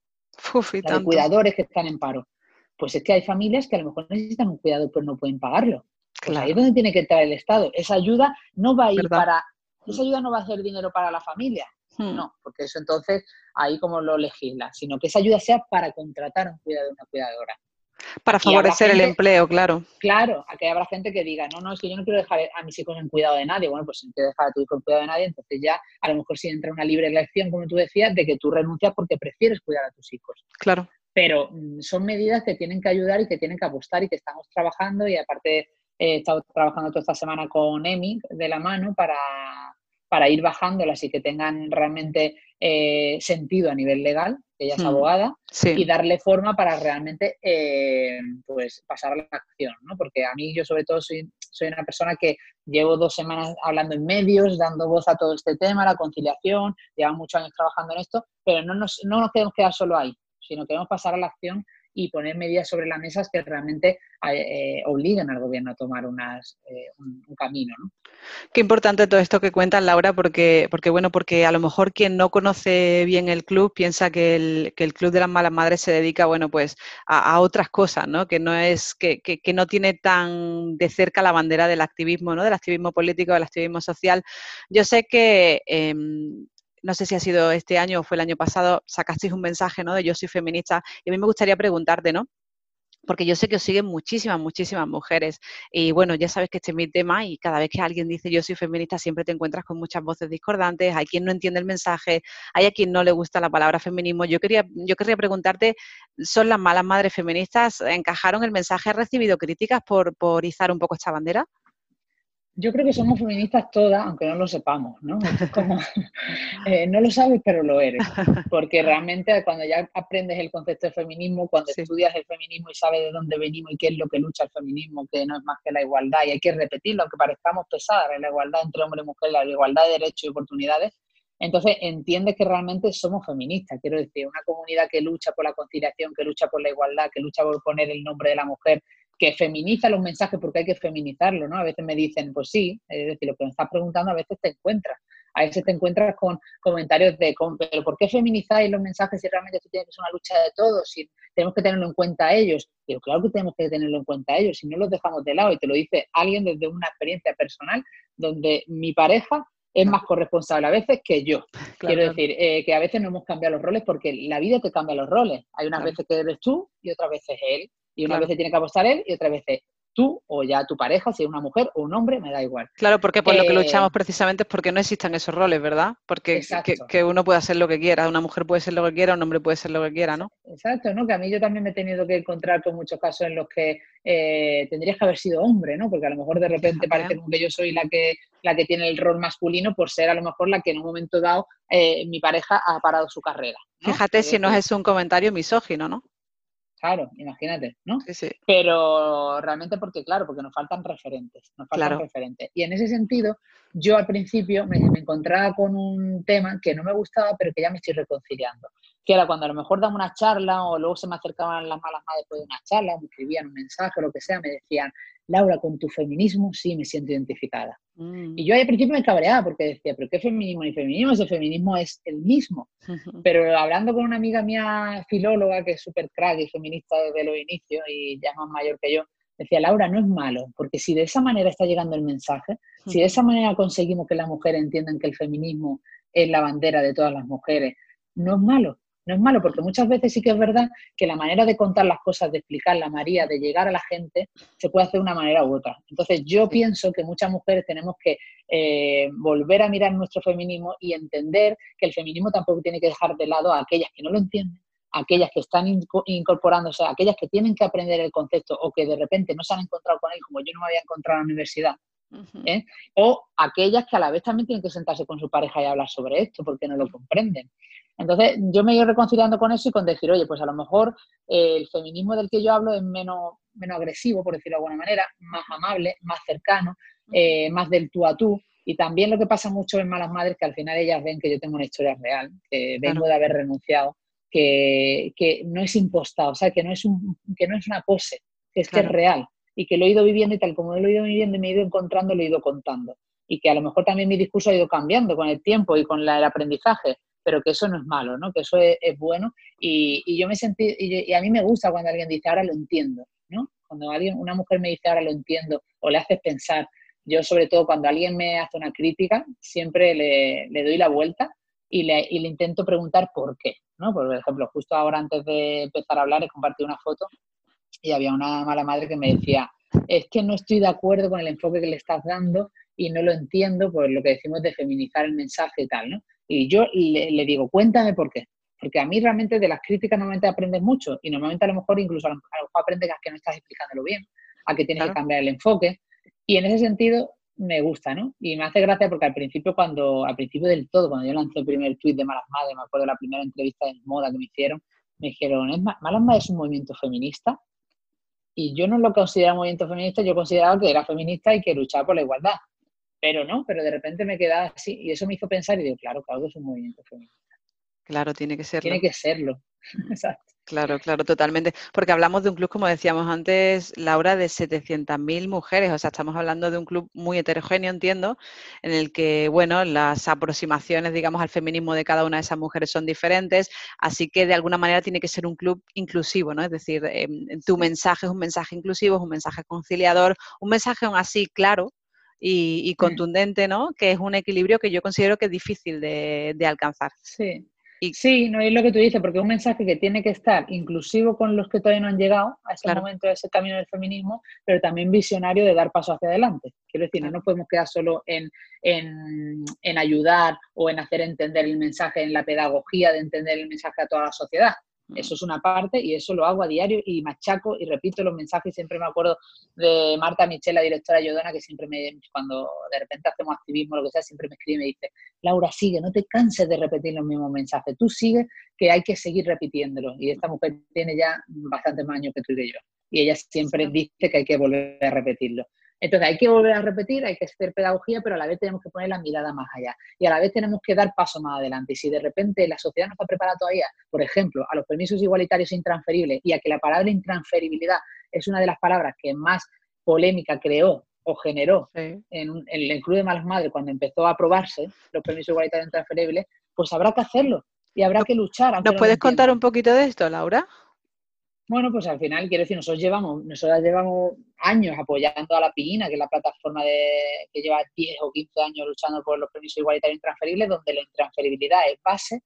la de cuidadores que están en paro. Pues es que hay familias que a lo mejor necesitan un cuidado, pero no pueden pagarlo. Pues ahí es donde tiene que entrar el Estado. Esa ayuda no va a ir para, esa ayuda no va a ser dinero para la familia, Hmm. No, porque eso entonces ahí como lo legisla, sino que esa ayuda sea para contratar un cuidador, una cuidadora. Para favorecer el empleo, claro. Claro, aquí habrá gente que diga, no, no, es que yo no quiero dejar a mis hijos en cuidado de nadie. Bueno, pues si no quieres dejar a tu hijo en cuidado de nadie, entonces ya a lo mejor sí entra una libre elección, como tú decías, de que tú renuncias porque prefieres cuidar a tus hijos. Claro. Pero mm, son medidas que tienen que ayudar y que tienen que apostar y que estamos trabajando y aparte he estado trabajando toda esta semana con EMI de la mano para para ir bajándolas y que tengan realmente eh, sentido a nivel legal, ella es hmm. abogada, y darle forma para realmente eh, pues pasar a la acción, ¿no? Porque a mí yo sobre todo soy, soy una persona que llevo dos semanas hablando en medios, dando voz a todo este tema, la conciliación, llevo muchos años trabajando en esto, pero no nos, no nos queremos quedar solo ahí, sino queremos pasar a la acción y poner medidas sobre las mesas que realmente eh, obliguen al gobierno a tomar eh, un, camino. Qué importante todo esto que cuentas, Laura, porque, porque, bueno, porque a lo mejor quien no conoce bien el club piensa que el, que el Club de las Malas Madres se dedica, bueno, pues a, otras cosas, ¿no? Que no es, que, que, que, no tiene tan de cerca la bandera del activismo, ¿no? Del activismo político, del activismo social. Yo sé que em, no sé si ha sido este año o fue el año pasado, sacasteis un mensaje, ¿no? De yo soy feminista. Y a mí me gustaría preguntarte, ¿no? Porque yo sé que os siguen muchísimas, muchísimas mujeres. Y bueno, ya sabes que este es mi tema y cada vez que alguien dice yo soy feminista siempre te encuentras con muchas voces discordantes. Hay quien no entiende el mensaje, hay a quien no le gusta la palabra feminismo. Yo quería, yo querría preguntarte, ¿son las malas madres feministas? ¿Encajaron el mensaje? ¿Has recibido críticas por, por izar un poco esta bandera? Yo creo que somos feministas todas, aunque no lo sepamos, ¿no? como, eh, no lo sabes, pero lo eres. Porque realmente cuando ya aprendes el concepto de feminismo, cuando estudias el feminismo y sabes de dónde venimos y qué es lo que lucha el feminismo, que no es más que la igualdad, y hay que repetirlo, aunque parezcamos pesadas, la igualdad entre hombre y mujer, la igualdad de derechos y oportunidades, entonces entiendes que realmente somos feministas. Quiero decir, una comunidad que lucha por la conciliación, que lucha por la igualdad, que lucha por poner el nombre de la mujer que feminiza los mensajes porque hay que feminizarlo, ¿no? A veces me dicen, pues sí, es decir, lo que me estás preguntando a veces te encuentras. A veces te encuentras con comentarios de, pero ¿por qué feminizáis los mensajes si realmente esto tiene que ser una lucha de todos? Si tenemos que tenerlo en cuenta a ellos. Digo, claro que tenemos que tenerlo en cuenta a ellos, si no los dejamos de lado. Y te lo dice alguien desde una experiencia personal donde mi pareja es más corresponsable a veces que yo. Quiero decir, eh, que a veces no hemos cambiado los roles porque la vida te cambia los roles. Hay unas veces que eres tú y otras veces él. Y una vez tiene que apostar él y otra vez tú o ya tu pareja, si es una mujer o un hombre, me da igual. Claro, porque por lo que luchamos eh, precisamente es porque no existan esos roles, ¿verdad? Porque que, uno puede hacer lo que quiera, una mujer puede ser lo que quiera, un hombre puede ser lo que quiera, ¿no? Exacto, ¿no? Que a mí yo también me he tenido que encontrar con muchos casos en los que eh, tendrías que haber sido hombre, ¿no? Porque a lo mejor de repente parece que yo soy la que, la que tiene el rol masculino por ser a lo mejor la que en un momento dado eh, mi pareja ha parado su carrera. Fíjate si no es un comentario misógino, ¿no? Claro, imagínate, ¿no? Sí, sí. Pero realmente porque, claro, porque nos faltan referentes, nos faltan referentes. Y en ese sentido, yo al principio me, encontraba con un tema que no me gustaba, pero que ya me estoy reconciliando. Que era cuando a lo mejor daba una charla o luego se me acercaban las malas madres después de una charla, me escribían un mensaje o lo que sea, me decían, Laura, con tu feminismo sí me siento identificada. Mm. Y yo al principio me cabreaba porque decía, pero ¿qué feminismo ni feminismo? Ese feminismo es el mismo. Pero hablando con una amiga mía filóloga que es súper crack y feminista desde los inicios y ya más mayor que yo, decía, Laura, no es malo, porque si de esa manera está llegando el mensaje, si de esa manera conseguimos que las mujeres entiendan que el feminismo es la bandera de todas las mujeres, no es malo no es malo, porque muchas veces sí que es verdad que la manera de contar las cosas, de explicar la María, de llegar a la gente, se puede hacer de una manera u otra. Entonces yo pienso que muchas mujeres tenemos que eh, volver a mirar nuestro feminismo y entender que el feminismo tampoco tiene que dejar de lado a aquellas que no lo entienden, a aquellas que están incorporándose, a aquellas que tienen que aprender el concepto o que de repente no se han encontrado con él, como yo no me había encontrado en la universidad. ¿eh? O aquellas que a la vez también tienen que sentarse con su pareja y hablar sobre esto porque no lo comprenden. Entonces, yo me he ido reconciliando con eso y con decir, oye, pues a lo mejor eh, el feminismo del que yo hablo es menos, menos agresivo, por decirlo de alguna manera, más amable, más cercano, eh, más del tú a tú. Y también lo que pasa mucho en Malas Madres, que al final ellas ven que yo tengo una historia real, que vengo de haber renunciado, que, que, no es impostado, o sea, que no es, un, que no es una pose, que es que es real y que lo he ido viviendo y tal como lo he ido viviendo y me he ido encontrando, lo he ido contando. Y que a lo mejor también mi discurso ha ido cambiando con el tiempo y con el aprendizaje pero que eso no es malo, ¿no? que eso es, bueno. Y, yo me sentí, y, a mí me gusta cuando alguien dice, ahora lo entiendo, ¿no? Cuando alguien, una mujer me dice, ahora lo entiendo, o le haces pensar. Yo, sobre todo, cuando alguien me hace una crítica, siempre le, doy la vuelta y le, y le, intento preguntar por qué, ¿no? Por ejemplo, justo ahora antes de empezar a hablar he compartido una foto y había una mala madre que me decía, es que no estoy de acuerdo con el enfoque que le estás dando y no lo entiendo por lo que decimos de feminizar el mensaje y tal, ¿no? Y yo le, digo, cuéntame por qué. Porque a mí realmente de las críticas normalmente aprendes mucho y normalmente a lo mejor incluso a lo, mejor aprendes a que no estás explicándolo bien, a que tienes que cambiar el enfoque. Y en ese sentido, me gusta, ¿no? Y me hace gracia porque al principio, cuando, al principio del todo, cuando yo lancé el primer tweet de Malas Madres, me acuerdo de la primera entrevista de moda que me hicieron, me dijeron, Malas Madres es un movimiento feminista. Y yo no lo consideraba un movimiento feminista, yo consideraba que era feminista y que luchaba por la igualdad. Pero no, pero de repente me quedaba así y eso me hizo pensar y digo, claro, claro que es un movimiento feminista. Claro, tiene que serlo. Tiene que serlo. Exacto. Claro, claro, totalmente. Porque hablamos de un club, como decíamos antes, Laura, de 700.000 mujeres. O sea, estamos hablando de un club muy heterogéneo, entiendo, en el que, bueno, las aproximaciones, digamos, al feminismo de cada una de esas mujeres son diferentes. Así que, de alguna manera, tiene que ser un club inclusivo, ¿no? Es decir, em, tu mensaje es un mensaje inclusivo, es un mensaje conciliador, un mensaje aún así claro, y, mm. contundente, ¿no? Que es un equilibrio que yo considero que es difícil de, de alcanzar. Sí, y sí, no es lo que tú dices, porque es un mensaje que tiene que estar inclusivo con los que todavía no han llegado a ese momento, a ese camino del feminismo, pero también visionario de dar paso hacia adelante. Quiero decir, no nos podemos quedar solo en, en, en ayudar o en hacer entender el mensaje, en la pedagogía de entender el mensaje a toda la sociedad, eso es una parte y eso lo hago a diario y machaco y repito los mensajes. Siempre me acuerdo de Marta Michel, la directora Yodona, que siempre me, cuando de repente hacemos activismo o lo que sea, siempre me escribe y me dice, Laura, sigue, no te canses de repetir los mismos mensajes. Tú sigue, que hay que seguir repitiéndolos. Y esta mujer tiene ya bastante más años que tú y que yo. Y ella siempre dice que hay que volver a repetirlo. Entonces hay que volver a repetir, hay que hacer pedagogía, pero a la vez tenemos que poner la mirada más allá y a la vez tenemos que dar paso más adelante. Y si de repente la sociedad no está preparada todavía, por ejemplo, a los permisos igualitarios intransferibles y a que la palabra intransferibilidad es una de las palabras que más polémica creó o generó en, el Club de Malas Madres cuando empezó a aprobarse los permisos igualitarios intransferibles, pues habrá que hacerlo y habrá que luchar. ¿Nos puedes contar un poquito de esto, Laura? Bueno, pues al final, quiero decir, nosotros llevamos, nosotros llevamos años apoyando a la PINA, que es la plataforma de, que lleva 10 o 15 años luchando por los permisos igualitarios intransferibles, donde la intransferibilidad es base,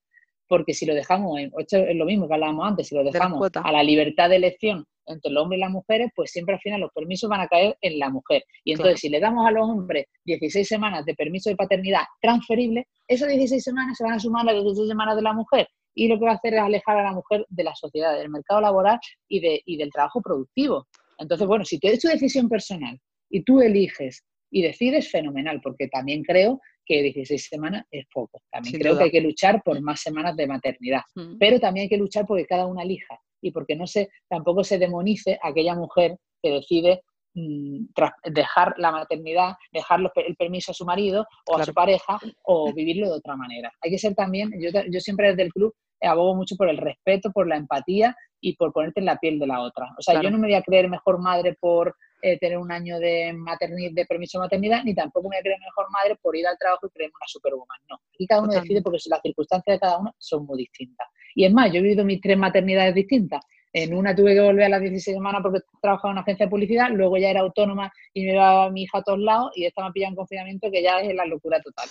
porque si lo dejamos, esto es lo mismo que hablábamos antes, si lo dejamos a la libertad de elección entre el hombre y las mujeres, pues siempre al final los permisos van a caer en la mujer. Y entonces, si le damos a los hombres 16 semanas de permiso de paternidad transferible, esas 16 semanas se van a sumar a las 16 semanas de la mujer y lo que va a hacer es alejar a la mujer de la sociedad, del mercado laboral y, de, y del trabajo productivo. Entonces, bueno, si tú eres tu decisión personal y tú eliges y decides, fenomenal, porque también creo que 16 semanas es poco. También creo que hay que luchar por más semanas de maternidad, mm. pero también hay que luchar porque cada una elija y porque no se, tampoco se demonice a aquella mujer que decide dejar la maternidad, dejar el permiso a su marido o a su pareja o vivirlo de otra manera. Hay que ser también, yo, yo siempre desde el club abogo mucho por el respeto, por la empatía y por ponerte en la piel de la otra. O sea, yo no me voy a creer mejor madre por eh, tener un año de, maternidad, de permiso de maternidad, ni tampoco me voy a creer mejor madre por ir al trabajo y creerme una superwoman. No. Y cada uno decide porque las circunstancias de cada uno son muy distintas. Y es más, yo he vivido mis tres maternidades distintas. En una tuve que volver a las 16 semanas porque trabajaba en una agencia de publicidad, luego ya era autónoma y me iba a mi hija a todos lados y esta me pillado en confinamiento que ya es la locura total.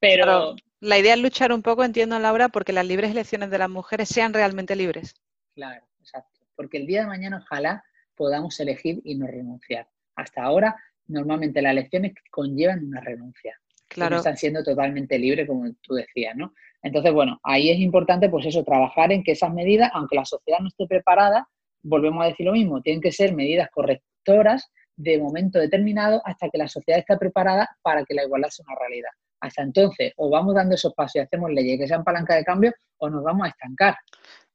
Pero la idea es luchar un poco, entiendo Laura, porque las libres elecciones de las mujeres sean realmente libres. Claro, exacto. Porque el día de mañana ojalá podamos elegir y no renunciar. Hasta ahora, normalmente las elecciones conllevan una renuncia. Claro. No están siendo totalmente libres, como tú decías, ¿no? Entonces, bueno, ahí es importante, pues eso, trabajar en que esas medidas, aunque la sociedad no esté preparada, volvemos a decir lo mismo, tienen que ser medidas correctoras de momento determinado hasta que la sociedad esté preparada para que la igualdad sea una realidad. Hasta entonces, o vamos dando esos pasos y hacemos leyes que sean palanca de cambio, o nos vamos a estancar.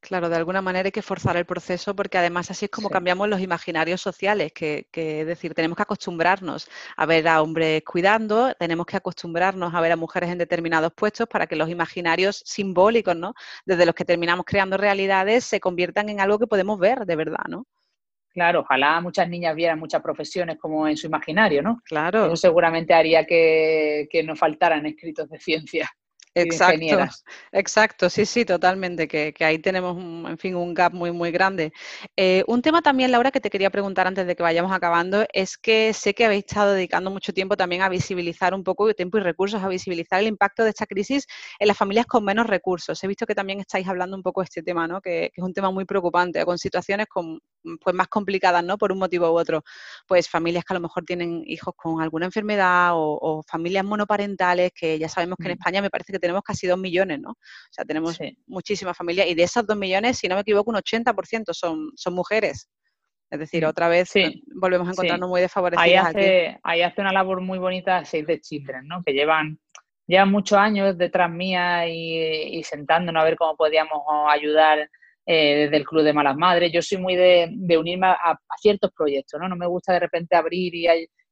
Claro, de alguna manera hay que forzar el proceso porque además así es como cambiamos los imaginarios sociales, que, es decir, tenemos que acostumbrarnos a ver a hombres cuidando, tenemos que acostumbrarnos a ver a mujeres en determinados puestos para que los imaginarios simbólicos, ¿no? Desde los que terminamos creando realidades se conviertan en algo que podemos ver de verdad, ¿no? Claro, ojalá muchas niñas vieran muchas profesiones como en su imaginario, ¿no? Claro. Eso seguramente haría que, que nos faltaran escritos de ciencia. Exacto, exacto, sí, sí, totalmente, que, ahí tenemos, un, en fin, un gap muy, muy grande. Eh, un tema también, Laura, que te quería preguntar antes de que vayamos acabando, es que sé que habéis estado dedicando mucho tiempo también a visibilizar un poco, tiempo y recursos, a visibilizar el impacto de esta crisis en las familias con menos recursos. He visto que también estáis hablando un poco de este tema, ¿no? Que, que es un tema muy preocupante, con situaciones con, pues, más complicadas, ¿no? Por un motivo u otro. Pues familias que a lo mejor tienen hijos con alguna enfermedad o, familias monoparentales, que ya sabemos que en mm. España me parece que tenemos casi dos millones, ¿no? O sea, tenemos muchísimas familias y de esas dos millones, si no me equivoco, un 80% son, son mujeres. Es decir, otra vez volvemos a encontrarnos muy desfavorecidos. Ahí hace, ahí hace una labor muy bonita Save the Children, ¿no? Que llevan, llevan muchos años detrás mía y, sentándonos a ver cómo podíamos ayudar eh, desde el Club de Malas Madres. Yo soy muy de, unirme a, ciertos proyectos, ¿no? No me gusta de repente abrir y,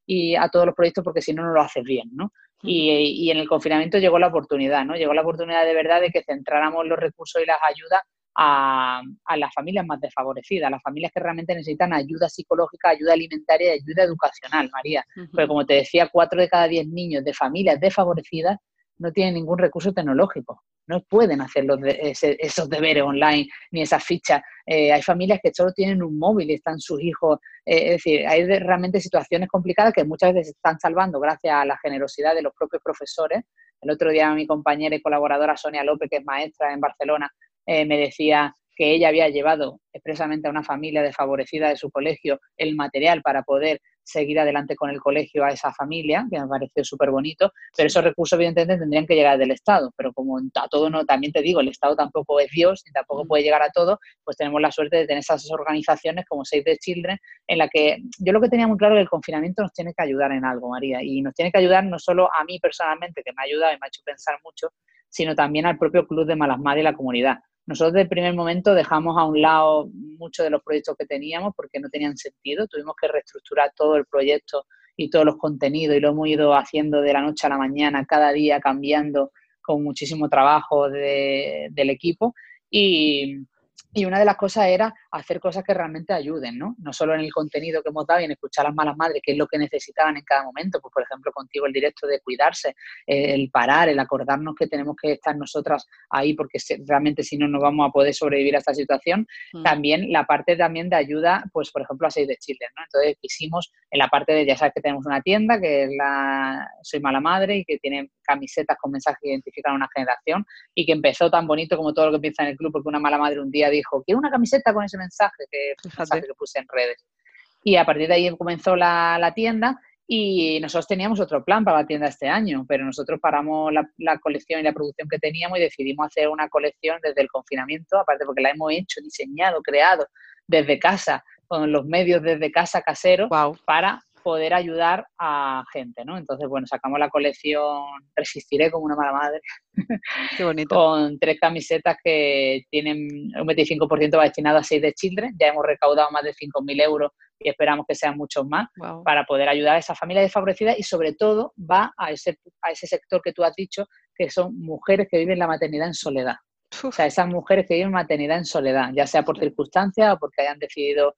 y a todos los proyectos porque si no, no lo haces bien, ¿no? Y, y, en el confinamiento llegó la oportunidad, ¿no? Llegó la oportunidad de verdad de que centráramos los recursos y las ayudas a, las familias más desfavorecidas, a las familias que realmente necesitan ayuda psicológica, ayuda alimentaria y ayuda educacional, María. Pero como te decía, cuatro de cada diez niños de familias desfavorecidas no tienen ningún recurso tecnológico. No pueden hacer los esos deberes online ni esas fichas. Eh, hay familias que solo tienen un móvil y están sus hijos. Eh, es decir, hay realmente situaciones complicadas que muchas veces están salvando gracias a la generosidad de los propios profesores. El otro día mi compañera y colaboradora Sonia López, que es maestra en Barcelona, eh, me decía que ella había llevado expresamente a una familia desfavorecida de su colegio el material para poder seguir adelante con el colegio a esa familia, que me pareció súper bonito, pero esos recursos evidentemente tendrían que llegar del Estado, pero como a todo no, también te digo, el Estado tampoco es Dios y tampoco puede llegar a todo, pues tenemos la suerte de tener esas organizaciones como Save the Children, en la que yo lo que tenía muy claro es que el confinamiento nos tiene que ayudar en algo, María, y nos tiene que ayudar no solo a mí personalmente, que me ha ayudado y me ha hecho pensar mucho, sino también al propio Club de Malas Madres y la comunidad. Nosotros desde el primer momento dejamos a un lado muchos de los proyectos que teníamos porque no tenían sentido. Tuvimos que reestructurar todo el proyecto y todos los contenidos y lo hemos ido haciendo de la noche a la mañana, cada día cambiando con muchísimo trabajo del equipo. Y una de las cosas era hacer cosas que realmente ayuden, ¿no? No solo en el contenido que hemos dado y en escuchar a las malas madres, que es lo que necesitaban en cada momento. Pues, por ejemplo, contigo el directo de cuidarse, el parar, el acordarnos que tenemos que estar nosotras ahí porque realmente si no, no vamos a poder sobrevivir a esta situación. Mm. También la parte también de ayuda, pues, por ejemplo, a Seis de Chile, ¿no? Entonces, quisimos en la parte de, ya sabes que tenemos una tienda que es la Soy Mala Madre y que tiene camisetas con mensajes que identifican a una generación y que empezó tan bonito como todo lo que empieza en el club, porque una mala madre un día dijo, quiero una camiseta con ese mensaje que, que puse en redes. Y a partir de ahí comenzó la, tienda y nosotros teníamos otro plan para la tienda este año, pero nosotros paramos la, colección y la producción que teníamos y decidimos hacer una colección desde el confinamiento, aparte porque la hemos hecho, diseñado, creado desde casa, con los medios desde casa casero, para poder ayudar a gente, ¿no? Entonces, bueno, sacamos la colección Resistiré como una mala madre. Qué bonito. con tres camisetas que tienen un 25% destinado a Save de Children. Ya hemos recaudado más de 5.000 euros y esperamos que sean muchos más para poder ayudar a esas familias desfavorecidas y sobre todo va a ese, a ese sector que tú has dicho, que son mujeres que viven la maternidad en soledad. O sea, esas mujeres que viven maternidad en soledad, ya sea por circunstancias o porque hayan decidido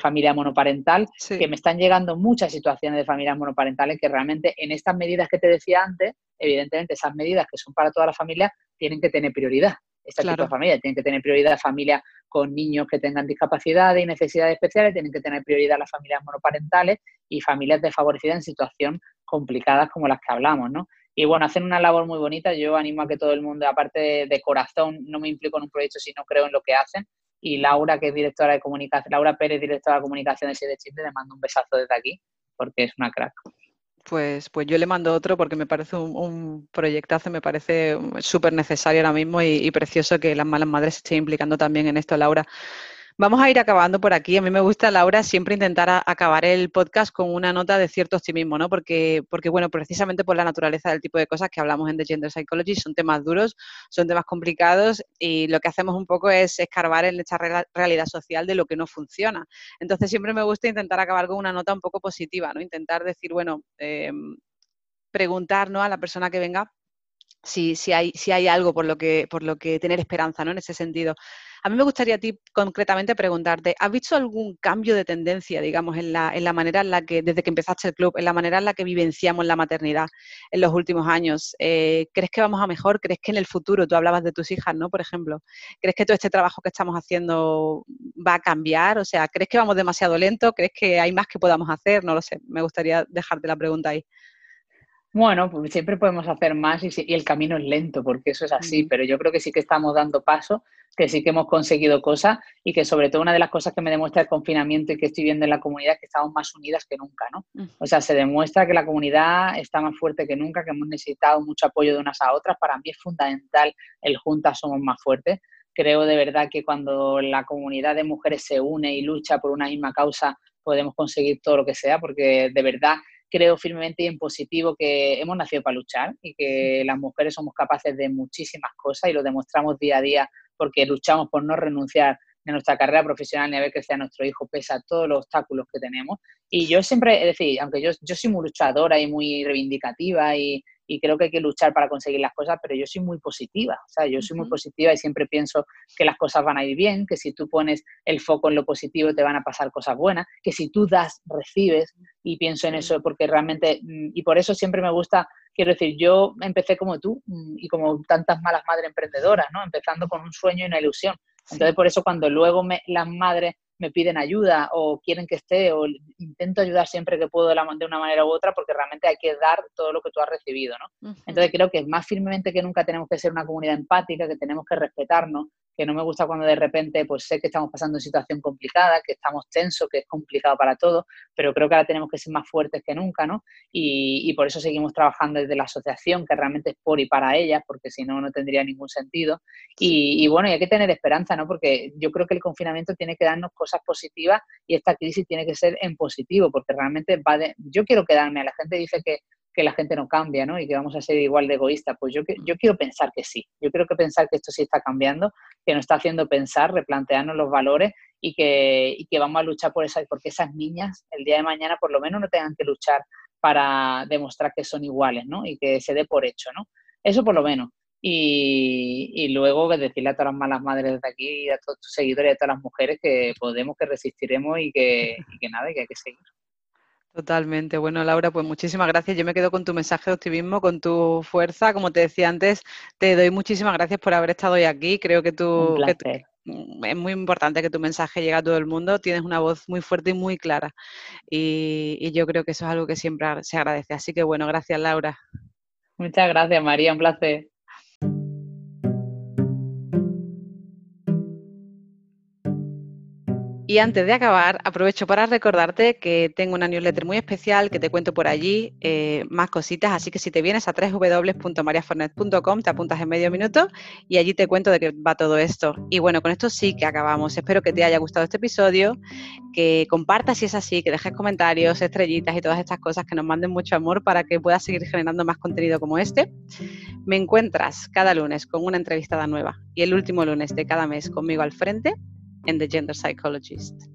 familia monoparental, que me están llegando muchas situaciones de familias monoparentales que realmente en estas medidas que te decía antes, evidentemente esas medidas que son para toda la familia tienen que tener prioridad. Esta tipo de familias tienen que tener prioridad familias con niños que tengan discapacidades y necesidades especiales, tienen que tener prioridad las familias monoparentales y familias desfavorecidas en situación complicadas como las que hablamos, ¿no? Y bueno, hacen una labor muy bonita. Yo animo a que todo el mundo, aparte de corazón, no me implico en un proyecto si no creo en lo que hacen, y Laura, que es directora de comunicación, Laura Pérez, directora de comunicación de Siete Chile, le mando un besazo desde aquí, porque es una crack. Pues, pues yo le mando otro porque me parece un, proyectazo, me parece súper necesario ahora mismo y, y, precioso que las malas madres se estén implicando también en esto, Laura. Vamos a ir acabando por aquí. A mí me gusta, Laura, siempre intentar acabar el podcast con una nota de cierto optimismo, ¿no? Porque, porque, bueno, precisamente por la naturaleza del tipo de cosas que hablamos en The Gender Psychology, son temas duros, son temas complicados y lo que hacemos un poco es escarbar en esta realidad social de lo que no funciona. Entonces siempre me gusta intentar acabar con una nota un poco positiva, ¿no? Intentar decir, bueno, em, preguntar ¿no? a la persona que venga si, si, hay, si hay algo por lo, que, por lo que tener esperanza, ¿no? En ese sentido. A mí me gustaría a ti concretamente preguntarte, ¿has visto algún cambio de tendencia, digamos, en la, en la manera en la que, desde que empezaste el club, en la manera en la que vivenciamos la maternidad en los últimos años? Eh, ¿Crees que vamos a mejor? ¿Crees que en el futuro, tú hablabas de tus hijas, ¿no? Por ejemplo, ¿crees que todo este trabajo que estamos haciendo va a cambiar? O sea, ¿crees que vamos demasiado lento? ¿Crees que hay más que podamos hacer? No lo sé, me gustaría dejarte la pregunta ahí. Bueno, pues siempre podemos hacer más y, y, el camino es lento, porque eso es así, pero yo creo que sí que estamos dando paso, que sí que hemos conseguido cosas y que sobre todo una de las cosas que me demuestra el confinamiento y que estoy viendo en la comunidad es que estamos más unidas que nunca, ¿no? O sea, se demuestra que la comunidad está más fuerte que nunca, que hemos necesitado mucho apoyo de unas a otras. Para mí es fundamental el juntas somos más fuertes creo de verdad que cuando la comunidad de mujeres se une y lucha por una misma causa, podemos conseguir todo lo que sea, porque de verdad creo firmemente y en positivo que hemos nacido para luchar y que las mujeres somos capaces de muchísimas cosas y lo demostramos día a día porque luchamos por no renunciar de nuestra carrera profesional ni a ver crecer a nuestro hijo, pese a todos los obstáculos que tenemos. Y yo siempre, es decir, aunque yo, yo soy muy luchadora y muy reivindicativa y, y creo que hay que luchar para conseguir las cosas, pero yo soy muy positiva, o sea, yo soy muy positiva y siempre pienso que las cosas van a ir bien, que si tú pones el foco en lo positivo te van a pasar cosas buenas, que si tú das, recibes y pienso en eso porque realmente, mm, y por eso siempre me gusta, quiero decir, yo empecé como tú mm, y como tantas malas madres emprendedoras, ¿no? Empezando con un sueño y una ilusión. Entonces, por eso cuando luego me, las madres me piden ayuda o quieren que esté o intento ayudar siempre que puedo de, una manera u otra porque realmente hay que dar todo lo que tú has recibido, ¿no? Entonces creo que más firmemente que nunca tenemos que ser una comunidad empática, que tenemos que respetarnos, que no me gusta cuando de repente pues sé que estamos pasando una situación complicada, que estamos tensos, que es complicado para todos, pero creo que ahora tenemos que ser más fuertes que nunca, ¿no? Y, por eso seguimos trabajando desde la asociación, que realmente es por y para ellas, porque si no, no tendría ningún sentido. Y, y, bueno, y hay que tener esperanza, ¿no? Porque yo creo que el confinamiento tiene que darnos cosas positivas y esta crisis tiene que ser en positivo, porque realmente va de... Yo quiero quedarme, a la gente dice que que la gente no cambia, ¿no? Y que vamos a ser igual de egoístas. Pues yo, yo quiero pensar que sí. Yo creo que pensar que esto sí está cambiando, que nos está haciendo pensar, replantearnos los valores y que, y que vamos a luchar por esas, porque esas niñas el día de mañana por lo menos no tengan que luchar para demostrar que son iguales, ¿no? Y que se dé por hecho, ¿no? Eso por lo menos. Y, y, luego decirle a todas las malas madres de aquí, a todos tus seguidores a todas las mujeres que podemos, que resistiremos y que, y que nada, que hay que seguir. Totalmente. Bueno, Laura, pues muchísimas gracias. Yo me quedo con tu mensaje de optimismo, con tu fuerza. Como te decía antes, te doy muchísimas gracias por haber estado hoy aquí. Creo que tú, mm, es muy importante que tu mensaje llegue a todo el mundo. Tienes una voz muy fuerte y muy clara. Y, y yo creo que eso es algo que siempre se agradece. Así que bueno, gracias, Laura. Muchas gracias, María. Un placer. Y antes de acabar, aprovecho para recordarte que tengo una newsletter muy especial que te cuento por allí eh, más cositas, así que si te vienes a www.mariafornet.com te apuntas en medio minuto y allí te cuento de qué va todo esto. Y bueno, con esto sí que acabamos. Espero que te haya gustado este episodio, que compartas si es así, que dejes comentarios, estrellitas y todas estas cosas, que nos manden mucho amor para que puedas seguir generando más contenido como este. Me encuentras cada lunes con una entrevistada nueva y el último lunes de cada mes conmigo al frente and the gender psychologist.